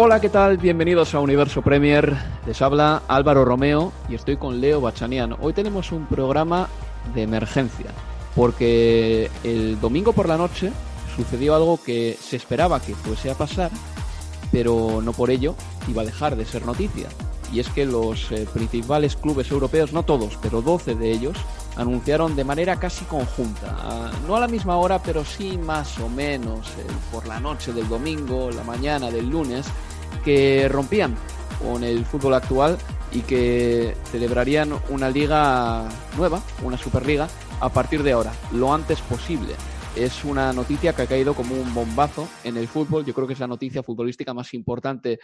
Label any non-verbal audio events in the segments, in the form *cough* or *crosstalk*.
Hola, ¿qué tal? Bienvenidos a Universo Premier. Les habla Álvaro Romeo y estoy con Leo Bachanian. Hoy tenemos un programa de emergencia porque el domingo por la noche sucedió algo que se esperaba que fuese a pasar, pero no por ello iba a dejar de ser noticia. Y es que los eh, principales clubes europeos, no todos, pero 12 de ellos, anunciaron de manera casi conjunta, no a la misma hora, pero sí más o menos eh, por la noche del domingo, la mañana del lunes, que rompían con el fútbol actual y que celebrarían una liga nueva, una superliga, a partir de ahora, lo antes posible. Es una noticia que ha caído como un bombazo en el fútbol. Yo creo que es la noticia futbolística más importante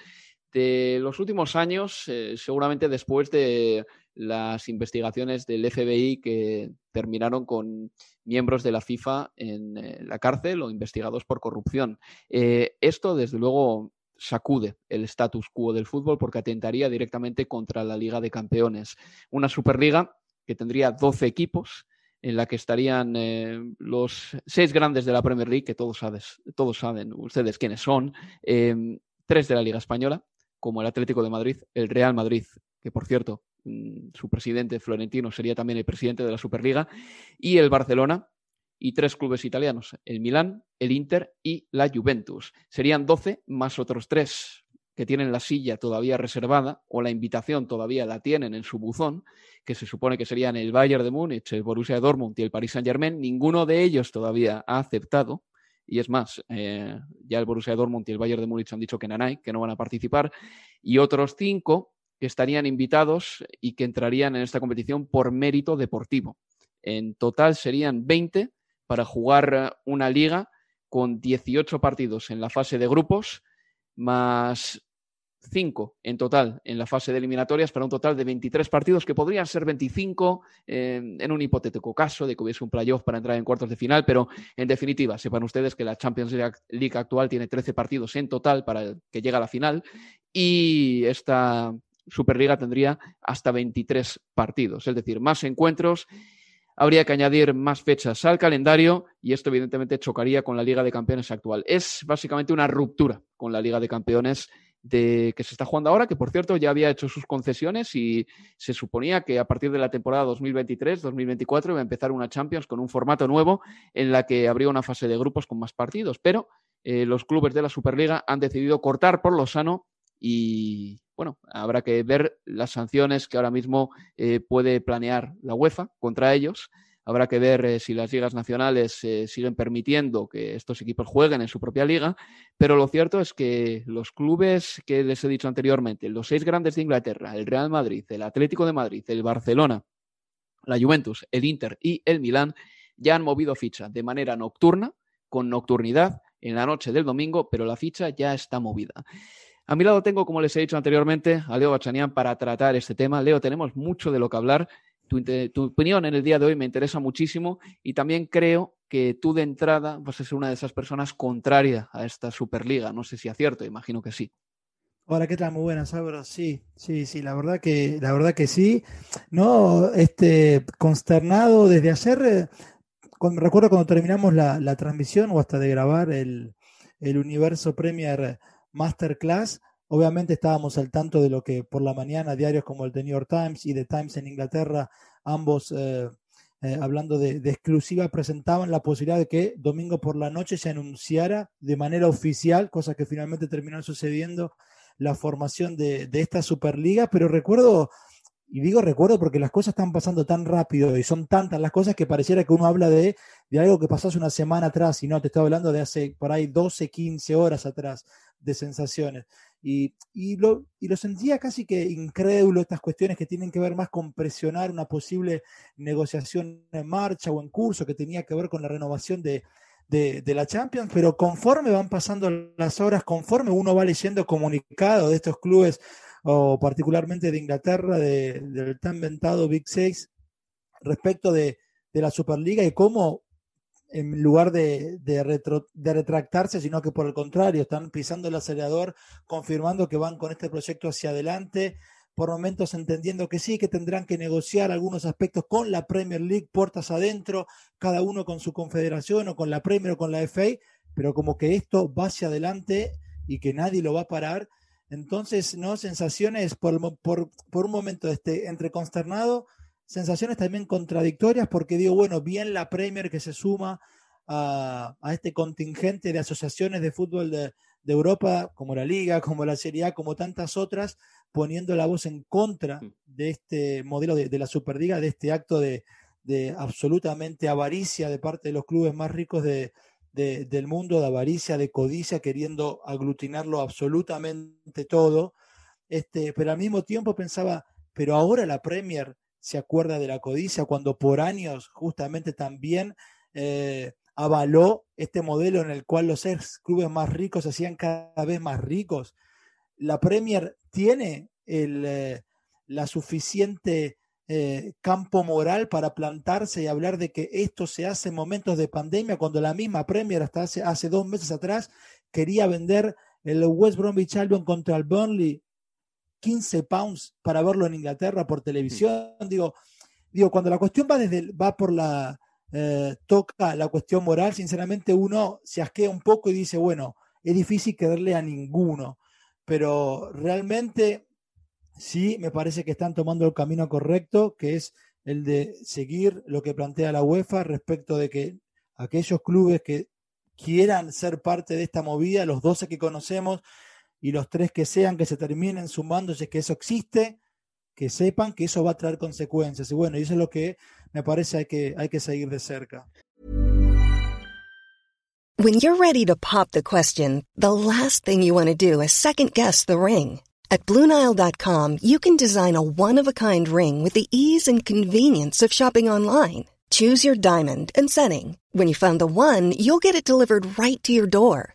de los últimos años, eh, seguramente después de las investigaciones del FBI que terminaron con miembros de la FIFA en eh, la cárcel o investigados por corrupción. Eh, esto, desde luego, sacude el status quo del fútbol porque atentaría directamente contra la Liga de Campeones. Una Superliga que tendría 12 equipos en la que estarían eh, los seis grandes de la Premier League, que todos, sabes, todos saben ustedes quiénes son, eh, tres de la Liga Española, como el Atlético de Madrid, el Real Madrid, que por cierto, mm, su presidente Florentino sería también el presidente de la Superliga, y el Barcelona, y tres clubes italianos, el Milán, el Inter y la Juventus. Serían 12 más otros tres que tienen la silla todavía reservada o la invitación todavía la tienen en su buzón, que se supone que serían el Bayern de Múnich, el Borussia Dortmund y el Paris Saint-Germain. Ninguno de ellos todavía ha aceptado. Y es más, eh, ya el Borussia Dortmund y el Bayern de Múnich han dicho que nanay, que no van a participar. Y otros cinco que estarían invitados y que entrarían en esta competición por mérito deportivo. En total serían 20 para jugar eh, una liga con 18 partidos en la fase de grupos, más 5 en total en la fase de eliminatorias, para un total de 23 partidos que podrían ser 25 eh, en un hipotético caso de que hubiese un playoff para entrar en cuartos de final, pero en definitiva, sepan ustedes que la Champions League actual tiene 13 partidos en total para que llegue a la final y esta Superliga tendría hasta 23 partidos, es decir, más encuentros habría que añadir más fechas al calendario y esto evidentemente chocaría con la Liga de Campeones actual. Es básicamente una ruptura con la Liga de Campeones de, que se está jugando ahora, que por cierto ya había hecho sus concesiones y se suponía que a partir de la temporada 2023-2024 iba a empezar una Champions con un formato nuevo en la que habría una fase de grupos con más partidos, pero eh, los clubes de la Superliga han decidido cortar por lo sano y bueno, habrá que ver las sanciones que ahora mismo eh, puede planear la UEFA contra ellos. Habrá que ver eh, si las ligas nacionales eh, siguen permitiendo que estos equipos jueguen en su propia liga, pero lo cierto es que los clubes que les he dicho anteriormente, los seis grandes de Inglaterra, el Real Madrid, el Atlético de Madrid, el Barcelona, la Juventus, el Inter y el Milán, ya han movido ficha de manera nocturna, con nocturnidad, en la noche del domingo, pero la ficha ya está movida. A mi lado tengo, como les he dicho anteriormente, a Leo Bachanian para tratar este tema. Leo, tenemos mucho de lo que hablar. Tu, opinión en el día de hoy me interesa muchísimo y también creo que tú de entrada vas a ser una de esas personas contraria a esta Superliga. No sé si acierto, imagino que sí. Hola, ¿qué tal? Muy buenas, Álvaro. Sí, sí, sí, la verdad que, la verdad que sí. No, este, consternado desde ayer, eh, recuerdo cuando terminamos la, transmisión o hasta de grabar el, el Universo Premier Masterclass, obviamente estábamos al tanto de lo que por la mañana diarios como el The New York Times y The Times en Inglaterra, ambos eh, eh, hablando de, exclusiva, presentaban la posibilidad de que domingo por la noche se anunciara de manera oficial, cosa que finalmente terminó sucediendo, la formación de, esta Superliga, pero recuerdo, y digo recuerdo porque las cosas están pasando tan rápido y son tantas las cosas que pareciera que uno habla de, de algo que pasó una semana atrás y no, te estoy hablando de hace por ahí 12, 15 horas atrás de sensaciones. Y, y, lo, y sentía casi que incrédulo estas cuestiones que tienen que ver más con presionar una posible negociación en marcha o en curso que tenía que ver con la renovación de, de, la Champions, pero conforme van pasando las horas, conforme uno va leyendo comunicados de estos clubes, o particularmente de Inglaterra, del tan ventado Big Six, respecto de, de la Superliga y cómo en lugar de, de, retractarse, sino que por el contrario, están pisando el acelerador, confirmando que van con este proyecto hacia adelante, por momentos entendiendo que sí, que tendrán que negociar algunos aspectos con la Premier League, puertas adentro, cada uno con su confederación o con la Premier o con la FA, pero como que esto va hacia adelante y que nadie lo va a parar. Entonces, ¿no? Sensaciones por, por, por un momento este, entre consternado, sensaciones también contradictorias, porque digo, bueno, bien la Premier que se suma a, a este contingente de asociaciones de fútbol de, de Europa, como la Liga, como la Serie A, como tantas otras, poniendo la voz en contra mm. de este modelo de, la Superliga, de este acto de, absolutamente avaricia de parte de los clubes más ricos de, del mundo, de avaricia, de codicia, queriendo aglutinarlo absolutamente todo. Este, pero al mismo tiempo pensaba, pero ahora la Premier se acuerda de la codicia cuando por años justamente también eh, avaló este modelo en el cual los ex clubes más ricos se hacían cada vez más ricos. La Premier tiene el, eh, la suficiente eh, campo moral para plantarse y hablar de que esto se hace en momentos de pandemia, cuando la misma Premier hasta hace, hace dos meses atrás quería vender el West Bromwich Albion contra el Burnley 15 pounds para verlo en Inglaterra por televisión. Digo, digo, cuando la cuestión va desde va por la eh, toca la cuestión moral, sinceramente uno se asquea un poco y dice, bueno, es difícil quererle a ninguno pero realmente sí me parece que están tomando el camino correcto, que es el de seguir lo que plantea la UEFA respecto de que aquellos clubes que quieran ser parte de esta movida, los 12 que conocemos y los tres que sean que se terminen sumándose, que eso existe, que sepan que eso va a traer consecuencias. Y bueno, eso es lo que me parece hay que, hay que seguir de cerca. When you're ready to pop the question, the last thing you want to do is second guess the ring. At Bluenile.com, you can design a one of a kind ring with the ease and convenience of shopping online. Choose your diamond and setting. When you find the one, you'll get it delivered right to your door.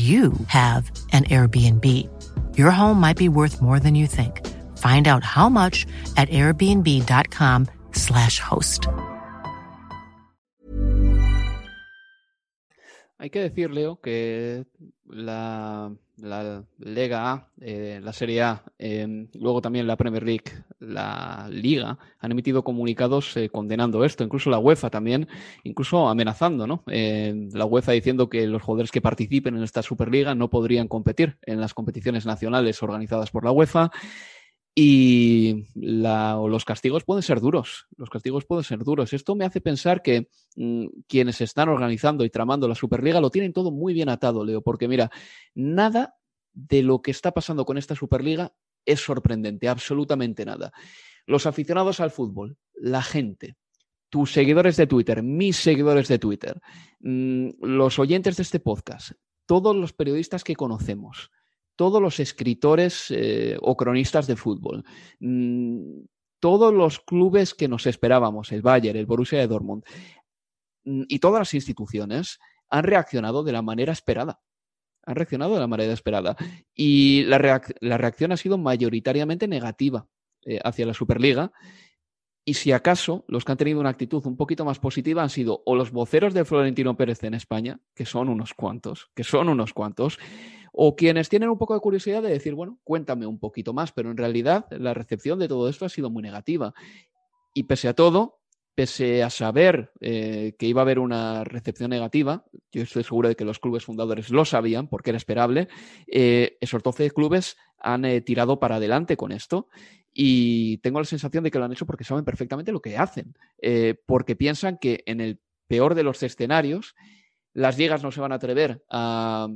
you have an Airbnb. Your home might be worth more than you think. Find out how much at airbnb.com/slash host. Hay que decir, Leo, oh, que la, la Lega A, eh, la Serie A, eh, luego también la Premier League, la Liga, han emitido comunicados eh, condenando esto, incluso la UEFA también, incluso amenazando, ¿no? la UEFA diciendo que los jugadores que participen en esta Superliga no podrían competir en las competiciones nacionales organizadas por la UEFA. Y los castigos pueden ser duros, los castigos pueden ser duros. Esto me hace pensar que mm, quienes están organizando y tramando la Superliga lo tienen todo muy bien atado, Leo, porque mira, nada de lo que está pasando con esta Superliga es sorprendente, absolutamente nada. Los aficionados al fútbol, la gente, tus seguidores de Twitter, mis seguidores de Twitter, mm, los oyentes de este podcast, todos los periodistas que conocemos, todos los escritores eh, o cronistas de fútbol, mm, todos los clubes que nos esperábamos, el Bayern, el Borussia de Dortmund, mm, y todas las instituciones han reaccionado de la manera esperada. Han reaccionado de la manera esperada. Y la, reacción ha sido mayoritariamente negativa eh, hacia la Superliga. Y si acaso los que han tenido una actitud un poquito más positiva han sido o los voceros de Florentino Pérez en España, que son unos cuantos, que son unos cuantos, o quienes tienen un poco de curiosidad de decir, bueno, cuéntame un poquito más, pero en realidad la recepción de todo esto ha sido muy negativa. Y pese a todo, pese a saber eh, que iba a haber una recepción negativa, yo estoy seguro de que los clubes fundadores lo sabían porque era esperable, eh, esos 12 clubes han eh, tirado para adelante con esto y tengo la sensación de que lo han hecho porque saben perfectamente lo que hacen, porque piensan que en el peor de los escenarios las ligas no se van a atrever a,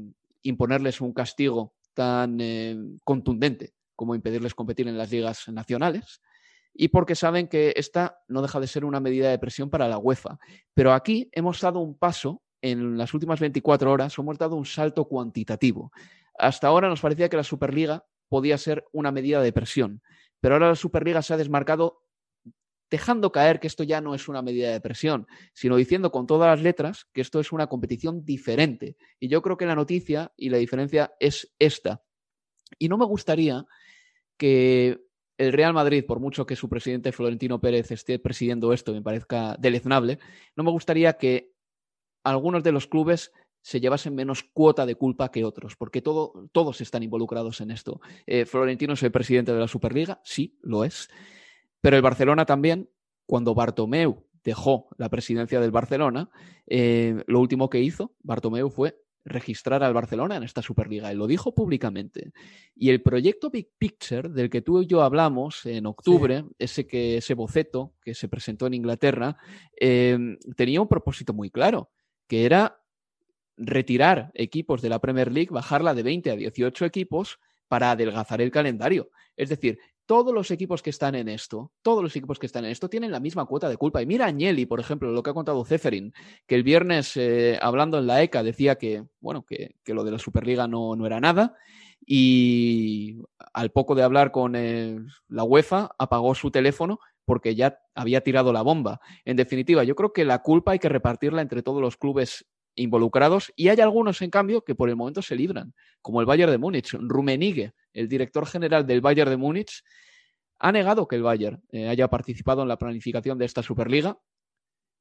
imponerles un castigo tan eh, contundente como impedirles competir en las ligas nacionales y porque saben que esta no deja de ser una medida de presión para la UEFA. Pero aquí hemos dado un paso en las últimas 24 horas, hemos dado un salto cuantitativo. Hasta ahora nos parecía que la Superliga podía ser una medida de presión, pero ahora la Superliga se ha desmarcado dejando caer que esto ya no es una medida de presión, sino diciendo con todas las letras que esto es una competición diferente. Y yo creo que la noticia y la diferencia es esta. Y no me gustaría que el Real Madrid, por mucho que su presidente Florentino Pérez esté presidiendo esto, me parezca deleznable, no me gustaría que algunos de los clubes se llevasen menos cuota de culpa que otros, porque todos están involucrados en esto. Eh, Florentino es el presidente de la Superliga, sí, lo es. Pero el Barcelona también, cuando Bartomeu dejó la presidencia del Barcelona, eh, lo último que hizo Bartomeu fue registrar al Barcelona en esta Superliga. Él lo dijo públicamente. Y el proyecto Big Picture, del que tú y yo hablamos en octubre, ese, que, ese boceto que se presentó en Inglaterra, eh, tenía un propósito muy claro, que era retirar equipos de la Premier League, bajarla de 20 a 18 equipos para adelgazar el calendario. Es decir, todos los equipos que están en esto, todos los equipos que están en esto tienen la misma cuota de culpa. Y mira Agnelli, por ejemplo, lo que ha contado Zeferin, que el viernes, eh, hablando en la ECA, decía que, bueno, que, lo de la Superliga no, no, era nada. Y al poco de hablar con eh, la UEFA, apagó su teléfono porque ya había tirado la bomba. En definitiva, yo creo que la culpa hay que repartirla entre todos los clubes involucrados y hay algunos, en cambio, que por el momento se libran, como el Bayern de Múnich. Rummenigge, el director general del Bayern de Múnich, ha negado que el Bayern eh, haya participado en la planificación de esta Superliga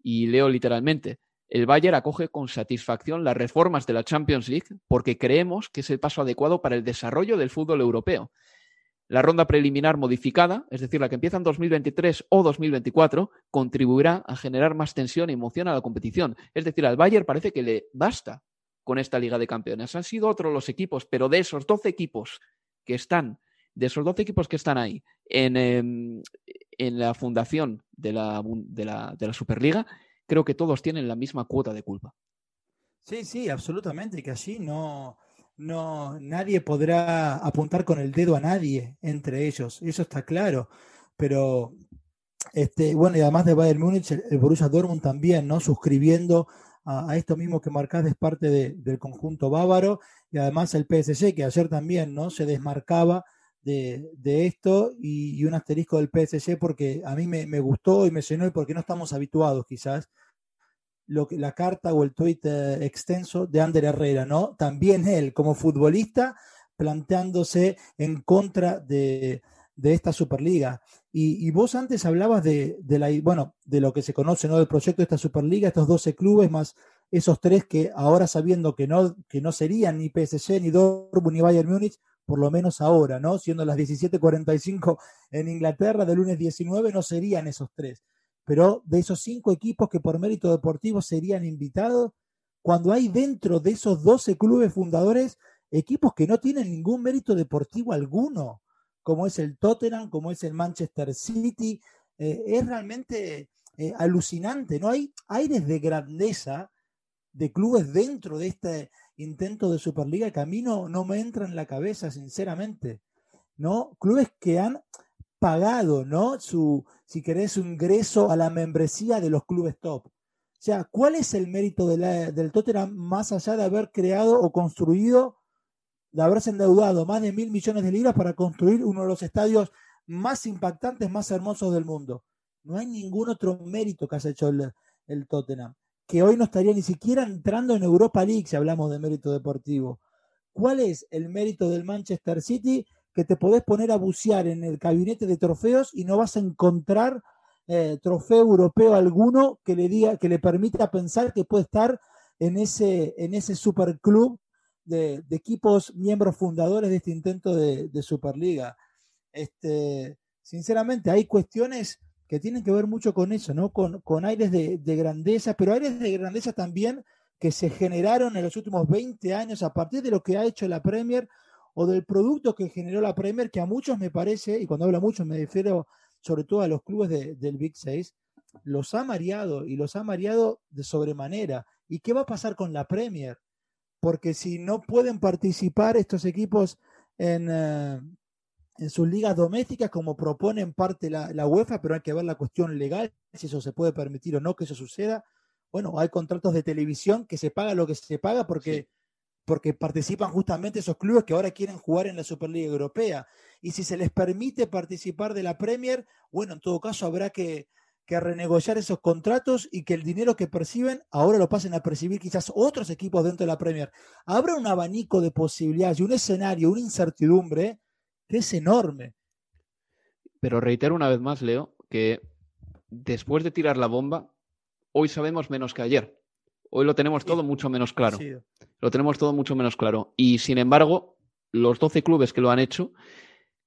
y leo literalmente, el Bayern acoge con satisfacción las reformas de la Champions League porque creemos que es el paso adecuado para el desarrollo del fútbol europeo. La ronda preliminar modificada, es decir, la que empieza en 2023 o 2024, contribuirá a generar más tensión y emoción a la competición. Es decir, al Bayern parece que le basta con esta Liga de Campeones. Han sido otros los equipos, pero de esos 12 equipos que están, de esos 12 equipos que están ahí en, em, en la fundación de la, de, la, de la Superliga, creo que todos tienen la misma cuota de culpa. Sí, sí, absolutamente, que allí no, no, nadie podrá apuntar con el dedo a nadie entre ellos, eso está claro. Pero, este, bueno, y además de Bayern Múnich, el, Borussia Dortmund también, ¿no? Suscribiendo a, esto mismo que marcás es parte del conjunto bávaro, y además el PSG, que ayer también, ¿no? Se desmarcaba de, esto, y, un asterisco del PSG porque a mí me, me gustó y me llenó y porque no estamos habituados quizás lo que, la carta o el tuit eh, extenso de Ander Herrera, ¿no? También él, como futbolista, planteándose en contra de, esta Superliga. Y, vos antes hablabas de, la, bueno, de lo que se conoce, ¿no? Del proyecto de esta Superliga, estos 12 clubes más esos tres que ahora sabiendo que no, que no serían ni PSG, ni Dortmund, ni Bayern Múnich, por lo menos ahora, ¿no? Siendo las 17:45 en Inglaterra de lunes 19, no serían esos tres. Pero de esos cinco equipos que por mérito deportivo serían invitados, cuando hay dentro de esos 12 clubes fundadores equipos que no tienen ningún mérito deportivo alguno, como es el Tottenham, como es el Manchester City, eh, es realmente eh, alucinante, ¿no? Hay aires de grandeza de clubes dentro de este intento de Superliga que a mí no, me entra en la cabeza, sinceramente. ¿No? Clubes que han pagado, ¿no? Su, si querés, su ingreso a la membresía de los clubes top. O sea, ¿cuál es el mérito del Tottenham más allá de haber creado o construido, de haberse endeudado más de mil millones de libras para construir uno de los estadios más impactantes, más hermosos del mundo? No hay ningún otro mérito que haya hecho el Tottenham que hoy no estaría ni siquiera entrando en Europa League si hablamos de mérito deportivo. ¿Cuál es el mérito del Manchester City? Que te podés poner a bucear en el gabinete de trofeos y no vas a encontrar eh, trofeo europeo alguno que le diga, que le permita pensar que puede estar en ese, en ese superclub de, equipos miembros fundadores de este intento de, Superliga. Este, sinceramente, hay cuestiones que tienen que ver mucho con eso, ¿no? Con, con aires de, grandeza, pero aires de grandeza también que se generaron en los últimos 20 años a partir de lo que ha hecho la Premier o del producto que generó la Premier, que a muchos me parece, y cuando hablo mucho me refiero sobre todo a los clubes del Big Six, los ha mareado y los ha mareado de sobremanera. ¿Y qué va a pasar con la Premier? Porque si no pueden participar estos equipos en, eh, en sus ligas domésticas, como propone en parte la, UEFA, pero hay que ver la cuestión legal, si eso se puede permitir o no que eso suceda. Bueno, hay contratos de televisión que se paga lo que se paga porque, porque participan justamente esos clubes que ahora quieren jugar en la Superliga Europea. Y si se les permite participar de la Premier, bueno, en todo caso habrá que, que renegociar esos contratos y que el dinero que perciben ahora lo pasen a percibir quizás otros equipos dentro de la Premier. Habrá un abanico de posibilidades y un escenario, una incertidumbre es enorme. Pero reitero una vez más, Leo, que después de tirar la bomba, hoy sabemos menos que ayer. Hoy lo tenemos todo mucho menos claro. Lo tenemos todo mucho menos claro. Y sin embargo, los 12 clubes que lo han hecho,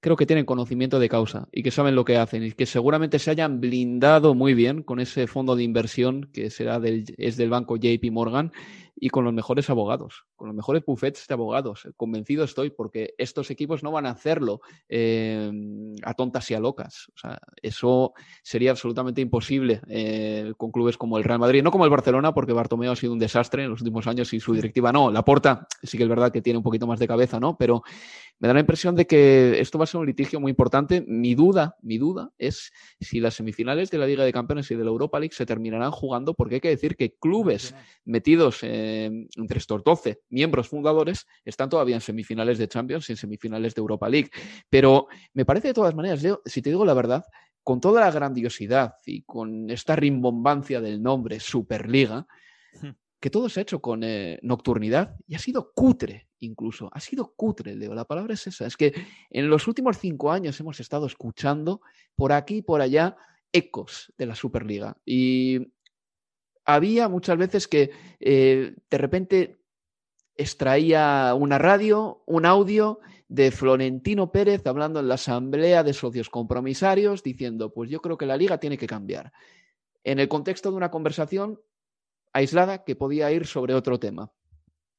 creo que tienen conocimiento de causa y que saben lo que hacen y que seguramente se hayan blindado muy bien con ese fondo de inversión que será del, es del banco JP Morgan y con los mejores abogados, con los mejores buffets de abogados. Convencido estoy porque estos equipos no van a hacerlo eh, a tontas y a locas. O sea, eso sería absolutamente imposible eh, con clubes como el Real Madrid, no como el Barcelona, porque Bartomeu ha sido un desastre en los últimos años y su directiva no. La Porta sí que es verdad que tiene un poquito más de cabeza, ¿no? Pero me da la impresión de que esto va a ser un litigio muy importante. Mi duda, mi duda es si las semifinales de la Liga de Campeones y de la Europa League se terminarán jugando, porque hay que decir que clubes metidos entre estos 12 miembros fundadores están todavía en semifinales de Champions y en semifinales de Europa League. Pero me parece de todas maneras, Leo, si te digo la verdad, con toda la grandiosidad y con esta rimbombancia del nombre Superliga, que todo se ha hecho con eh, nocturnidad y ha sido cutre incluso. Ha sido cutre, Leo. La palabra es esa. Es que en los últimos cinco años hemos estado escuchando por aquí y por allá ecos de la Superliga. Y había muchas veces que eh, de repente extraía una radio, un audio de Florentino Pérez hablando en la asamblea de socios compromisarios diciendo, pues yo creo que la liga tiene que cambiar. En el contexto de una conversación aislada que podía ir sobre otro tema.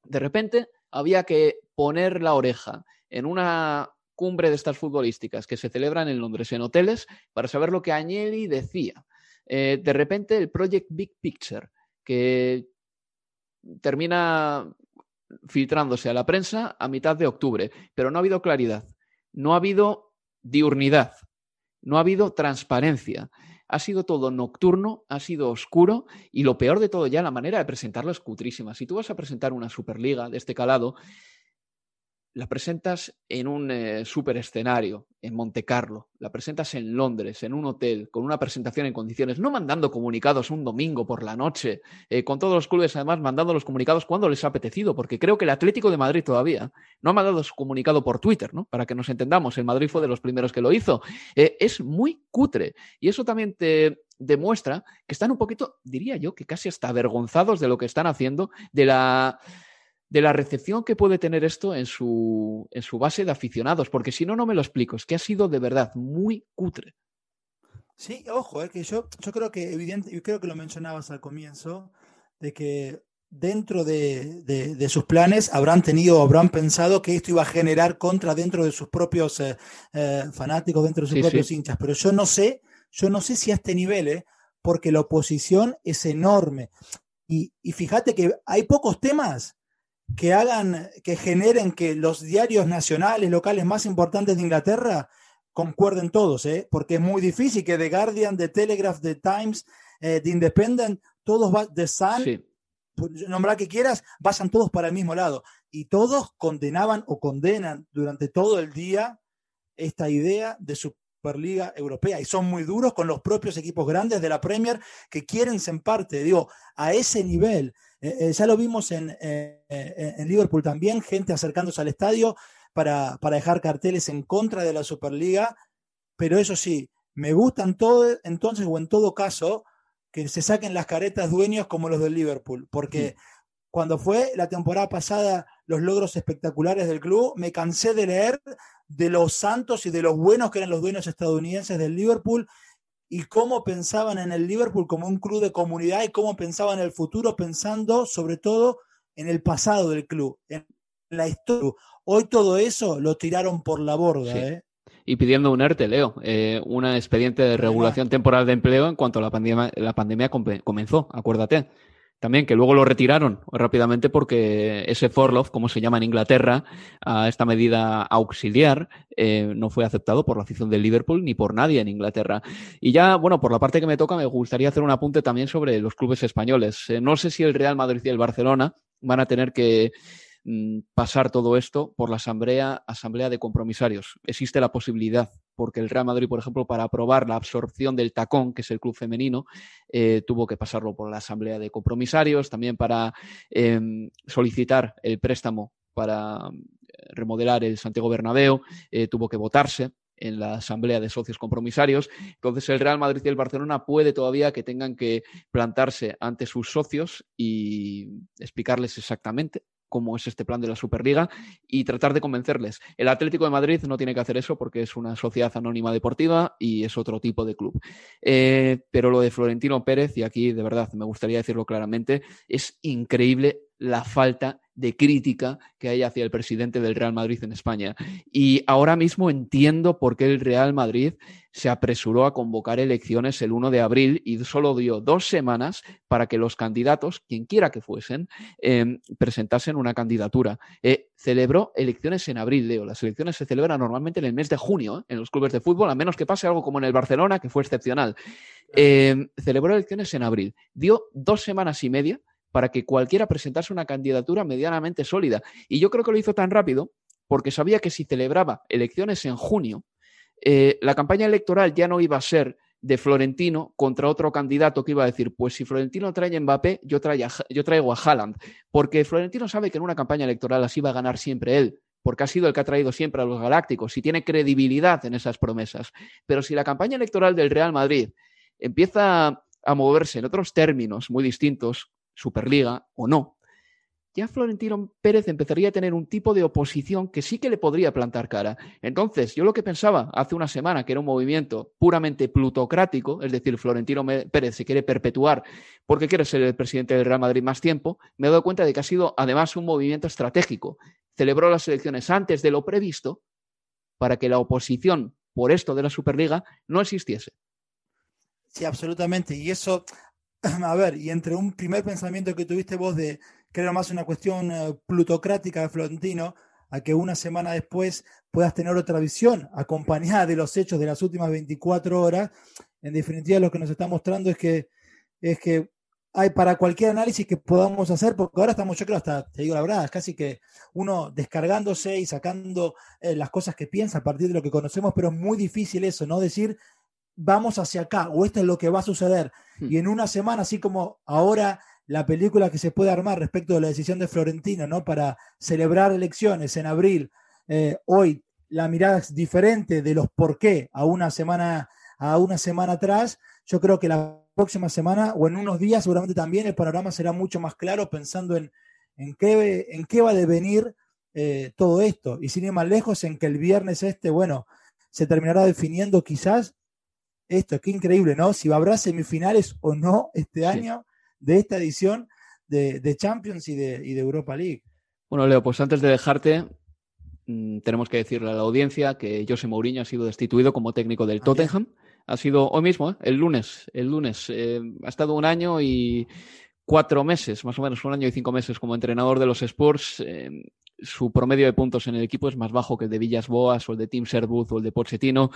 De repente había que poner la oreja en una cumbre de estas futbolísticas que se celebran en Londres en hoteles para saber lo que Agnelli decía. Eh, de repente el Project Big Picture, que termina filtrándose a la prensa a mitad de octubre, pero no ha habido claridad, no ha habido diurnidad, no ha habido transparencia ha sido todo nocturno, ha sido oscuro y lo peor de todo ya, la manera de presentarlo es cutrísima. Si tú vas a presentar una Superliga de este calado, la presentas en un eh, super escenario, en Monte Carlo, la presentas en Londres, en un hotel, con una presentación en condiciones, no mandando comunicados un domingo por la noche, eh, con todos los clubes además mandando los comunicados cuando les ha apetecido, porque creo que el Atlético de Madrid todavía no ha mandado su comunicado por Twitter, ¿no? Para que nos entendamos, el Madrid fue de los primeros que lo hizo. Eh, es muy cutre y eso también te demuestra que están un poquito, diría yo, que casi hasta avergonzados de lo que están haciendo, de la, de la recepción que puede tener esto en su, en su base de aficionados, porque si no, no me lo explico, es que ha sido de verdad muy cutre. Sí, ojo, es que yo, yo creo que evidente, yo creo que lo mencionabas al comienzo, de que dentro de, sus planes habrán tenido, habrán pensado que esto iba a generar contra dentro de sus propios eh, eh, fanáticos, dentro de sus propios hinchas, pero yo no sé, yo no sé si a este nivel, eh, porque la oposición es enorme. Y, y fíjate que hay pocos temas que hagan, que generen que los diarios nacionales, locales más importantes de Inglaterra concuerden todos, ¿eh? porque es muy difícil que The Guardian, The Telegraph, The Times, eh, The Independent, todos, va, The Sun, sí. Pues, nombrar que quieras, vayan todos para el mismo lado. Y todos condenaban o condenan durante todo el día esta idea de Superliga Europea. Y son muy duros con los propios equipos grandes de la Premier que quieren ser parte. Digo, a ese nivel eh, eh, ya lo vimos en, eh, en, Liverpool también, gente acercándose al estadio para, para, dejar carteles en contra de la Superliga, pero eso sí, me gustan todo, entonces o en todo caso que se saquen las caretas dueños como los del Liverpool, porque cuando fue la temporada pasada los logros espectaculares del club, me cansé de leer de los santos y de los buenos que eran los dueños estadounidenses del Liverpool y cómo pensaban en el Liverpool como un club de comunidad y cómo pensaban en el futuro pensando sobre todo en el pasado del club, en la historia. Hoy todo eso lo tiraron por la borda. ¿eh? Y pidiendo un ERTE, Leo, eh, un expediente de regulación temporal de empleo en cuanto la pandemia, la pandemia comenzó, acuérdate. También que luego lo retiraron rápidamente porque ese forlof, como se llama en Inglaterra, a esta medida auxiliar, eh, no fue aceptado por la afición del Liverpool ni por nadie en Inglaterra. Y ya, bueno, por la parte que me toca, me gustaría hacer un apunte también sobre los clubes españoles. Eh, no sé si el Real Madrid y el Barcelona van a tener que pasar todo esto por la asamblea, asamblea de compromisarios. Existe la posibilidad, porque el Real Madrid, por ejemplo, para aprobar la absorción del tacón, que es el club femenino, eh, tuvo que pasarlo por la asamblea de compromisarios, también para em, solicitar el préstamo para eh, remodelar el Santiago Bernabéu, eh, tuvo que votarse en la asamblea de socios compromisarios. Entonces el Real Madrid y el Barcelona puede todavía que tengan que plantarse ante sus socios y explicarles exactamente cómo es este plan de la Superliga y tratar de convencerles. El Atlético de Madrid no tiene que hacer eso porque es una sociedad anónima deportiva y es otro tipo de club. Eh, pero lo de Florentino Pérez, y aquí de verdad me gustaría decirlo claramente, es increíble la falta de crítica que hay hacia el presidente del Real Madrid en España. Y ahora mismo entiendo por qué el Real Madrid se apresuró a convocar elecciones el 1 de abril y solo dio dos semanas para que los candidatos, quien quiera que fuesen, em, presentasen una candidatura. Eh, celebró elecciones en abril, Leo. Las elecciones se celebran normalmente en el mes de junio ¿eh? en los clubes de fútbol, a menos que pase algo como en el Barcelona, que fue excepcional. Em, celebró elecciones en abril. Dio dos semanas y media para que cualquiera presentase una candidatura medianamente sólida. Y yo creo que lo hizo tan rápido porque sabía que si celebraba elecciones en junio, eh, la campaña electoral ya no iba a ser de Florentino contra otro candidato que iba a decir, pues si Florentino trae a Mbappé, yo, yo traigo a Haaland, porque Florentino sabe que en una campaña electoral así va a ganar siempre él, porque ha sido el que ha traído siempre a los Galácticos y tiene credibilidad en esas promesas. Pero si la campaña electoral del Real Madrid empieza a moverse en otros términos muy distintos, Superliga o no, ya Florentino Pérez empezaría a tener un tipo de oposición que sí que le podría plantar cara. Entonces, yo lo que pensaba hace una semana, que era un movimiento puramente plutocrático, es decir, Florentino Pérez se quiere perpetuar porque quiere ser el presidente del Real Madrid más tiempo, me he dado cuenta de que ha sido además un movimiento estratégico. Celebró las elecciones antes de lo previsto para que la oposición por esto de la Superliga no existiese. Sí, absolutamente. Y eso, *clears throat* a ver, y entre un primer pensamiento que tuviste vos de que era más una cuestión eh, plutocrática de Florentino, a que una semana después puedas tener otra visión *laughs* acompañada de los hechos de las últimas 24 horas, en definitiva lo que nos está mostrando es que, es que hay para cualquier análisis que podamos hacer, porque ahora estamos, yo creo, hasta, te digo la verdad, es casi que uno descargándose y sacando eh, las cosas que piensa a partir de lo que conocemos, pero es muy difícil eso, ¿no? Decir, vamos hacia acá, o esto es lo que va a suceder. Hmm. Y en una semana, así como ahora la película que se puede armar respecto de la decisión de Florentino, ¿no? Para celebrar elecciones en abril, eh, hoy la mirada es diferente de los por qué a una semana, a una semana atrás. yo creo que la próxima semana o en unos días seguramente también el panorama será mucho más claro pensando en, en, qué, en qué va a devenir eh, todo esto. Y sin ir más lejos, en que el viernes este, bueno, se terminará definiendo quizás esto, qué increíble, ¿no? Si habrá semifinales o no este año de esta edición de, Champions y de, y de Europa League. Bueno, Leo, pues antes de dejarte, mm, tenemos que decirle a la audiencia que José Mourinho ha sido destituido como técnico del Tottenham ha sido hoy mismo, ¿eh? el lunes. El lunes. Eh, ha estado un año y cuatro meses, más o menos, un año y cinco meses como entrenador de los Spurs. Eh, su promedio de puntos en el equipo es más bajo que el de Villas Boas o el de Tim Serbuth o el de Pochettino.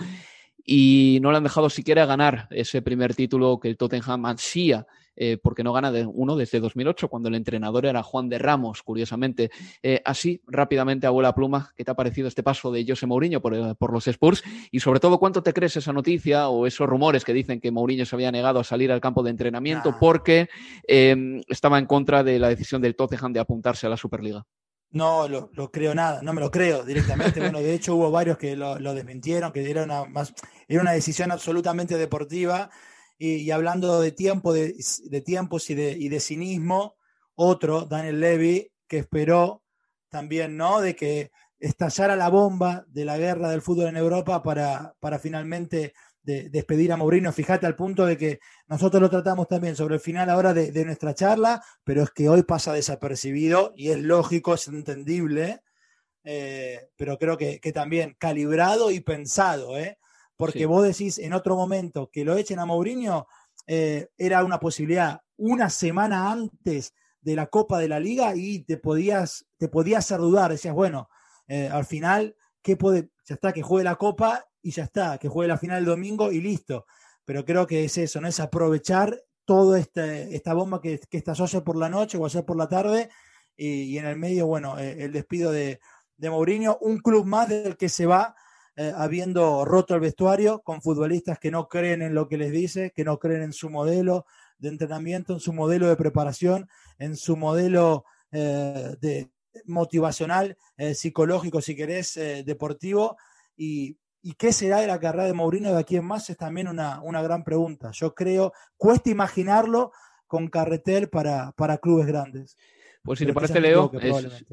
Y no le han dejado siquiera ganar ese primer título que el Tottenham ansía eh, porque no gana de uno desde 2008, cuando el entrenador era Juan de Ramos, curiosamente. Eh, así, rápidamente, abuela pluma, ¿qué te ha parecido este paso de José Mourinho por, eh, por, los Spurs? Y sobre todo, ¿cuánto te crees esa noticia o esos rumores que dicen que Mourinho se había negado a salir al campo de entrenamiento porque em, estaba en contra de la decisión del Tottenham de apuntarse a la Superliga? No lo, creo nada, no me lo creo directamente. Bueno, de hecho hubo varios que lo, desmintieron, que era una, más, era una decisión absolutamente deportiva y, hablando de tiempo, de, tiempos y de, y de, cinismo, otro, Daniel Levy, que esperó también, ¿no? De que estallara la bomba de la guerra del fútbol en Europa para, para finalmente despedir a Mourinho. Fíjate al punto de que nosotros lo tratamos también sobre el final ahora de, nuestra charla, pero es que hoy pasa desapercibido y es lógico, es entendible, eh, pero creo que, que, también calibrado y pensado, ¿eh? porque vos decís en otro momento que lo echen a Mourinho, eh, era una posibilidad una semana antes de la Copa de la Liga y te podías, te podías hacer dudar, decías, bueno, eh, al final, ¿qué puede? Ya está, que juegue la Copa y ya está, que juegue la final el domingo y listo. Pero creo que es eso, ¿no? Es aprovechar toda este, esta bomba que, que estalló ayer por la noche o ayer por la tarde y, en el medio, bueno, eh, el despido de, de Mourinho, un club más del que se va eh, habiendo roto el vestuario con futbolistas que no creen en lo que les dice, que no creen en su modelo de entrenamiento, en su modelo de preparación, en su modelo eh, de motivacional, psicológico, si querés, deportivo. Y, qué será de la carrera de Mourinho de aquí en más? Es también una, una gran pregunta. Yo creo, cuesta imaginarlo con carretel para, para clubes grandes. Pues si te parece, Leo,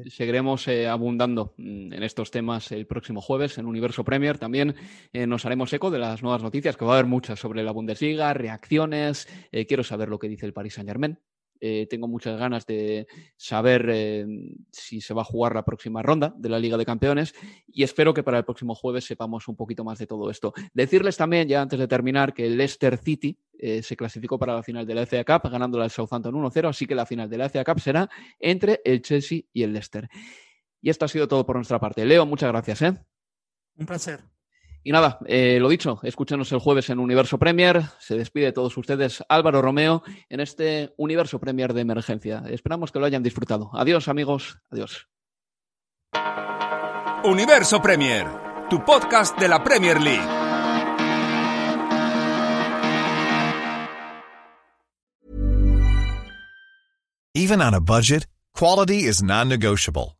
seguiremos eh, abundando mm, en estos temas el próximo jueves en Universo Premier. También eh, nos haremos eco de las nuevas noticias, que va a haber muchas sobre la Bundesliga, reacciones. Eh, quiero saber lo que dice el Paris Saint Germain. Eh, tengo muchas ganas de saber eh, si se va a jugar la próxima ronda de la Liga de Campeones y espero que para el próximo jueves sepamos un poquito más de todo esto. Decirles también, ya antes de terminar, que el Leicester City eh, se clasificó para la final de la FA Cup ganándola al Southampton 1-0, así que la final de la FA Cup será entre el Chelsea y el Leicester. Y esto ha sido todo por nuestra parte. Leo, muchas gracias. Un placer. Y nada, eh, lo dicho, escúchenos el jueves en Universo Premier. Se despide de todos ustedes Álvaro Romeo en este Universo Premier de emergencia. Esperamos que lo hayan disfrutado. Adiós amigos, adiós. Universo Premier, tu podcast de la Premier League. Even on a budget, quality is non-negotiable.